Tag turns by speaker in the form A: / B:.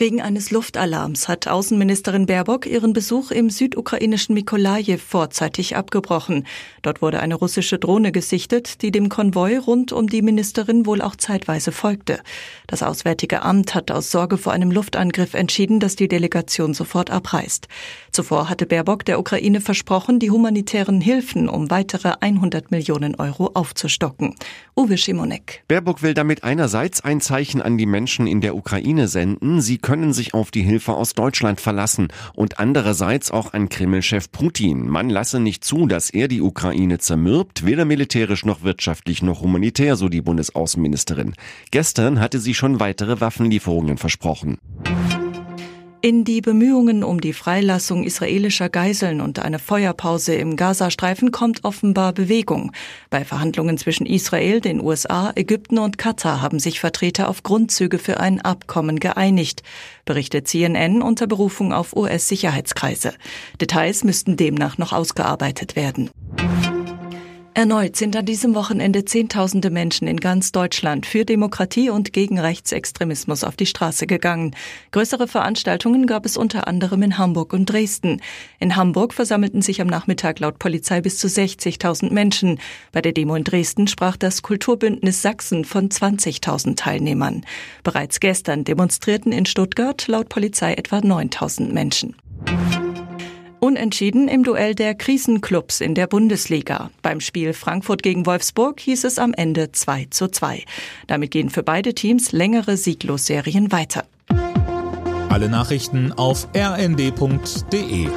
A: Wegen eines Luftalarms hat Außenministerin Baerbock ihren Besuch im südukrainischen Mikolajew vorzeitig abgebrochen. Dort wurde eine russische Drohne gesichtet, die dem Konvoi rund um die Ministerin wohl auch zeitweise folgte. Das Auswärtige Amt hat aus Sorge vor einem Luftangriff entschieden, dass die Delegation sofort abreist. Zuvor hatte Baerbock der Ukraine versprochen, die humanitären Hilfen um weitere 100 Millionen Euro aufzustocken. Uwe Schimonek.
B: Baerbock will damit einerseits ein Zeichen an die Menschen in der Ukraine senden. Sie können sich auf die Hilfe aus Deutschland verlassen und andererseits auch an Kreml-Chef Putin. Man lasse nicht zu, dass er die Ukraine zermürbt, weder militärisch noch wirtschaftlich noch humanitär, so die Bundesaußenministerin. Gestern hatte sie schon weitere Waffenlieferungen versprochen.
A: In die Bemühungen um die Freilassung israelischer Geiseln und eine Feuerpause im Gazastreifen kommt offenbar Bewegung. Bei Verhandlungen zwischen Israel, den USA, Ägypten und Katar haben sich Vertreter auf Grundzüge für ein Abkommen geeinigt, berichtet CNN unter Berufung auf US-Sicherheitskreise. Details müssten demnach noch ausgearbeitet werden. Erneut sind an diesem Wochenende Zehntausende Menschen in ganz Deutschland für Demokratie und gegen Rechtsextremismus auf die Straße gegangen. Größere Veranstaltungen gab es unter anderem in Hamburg und Dresden. In Hamburg versammelten sich am Nachmittag laut Polizei bis zu 60.000 Menschen. Bei der Demo in Dresden sprach das Kulturbündnis Sachsen von 20.000 Teilnehmern. Bereits gestern demonstrierten in Stuttgart laut Polizei etwa 9.000 Menschen. Unentschieden im Duell der Krisenclubs in der Bundesliga. Beim Spiel Frankfurt gegen Wolfsburg hieß es am Ende 2 zu 2. Damit gehen für beide Teams längere Sieglosserien weiter.
C: Alle Nachrichten auf rnd.de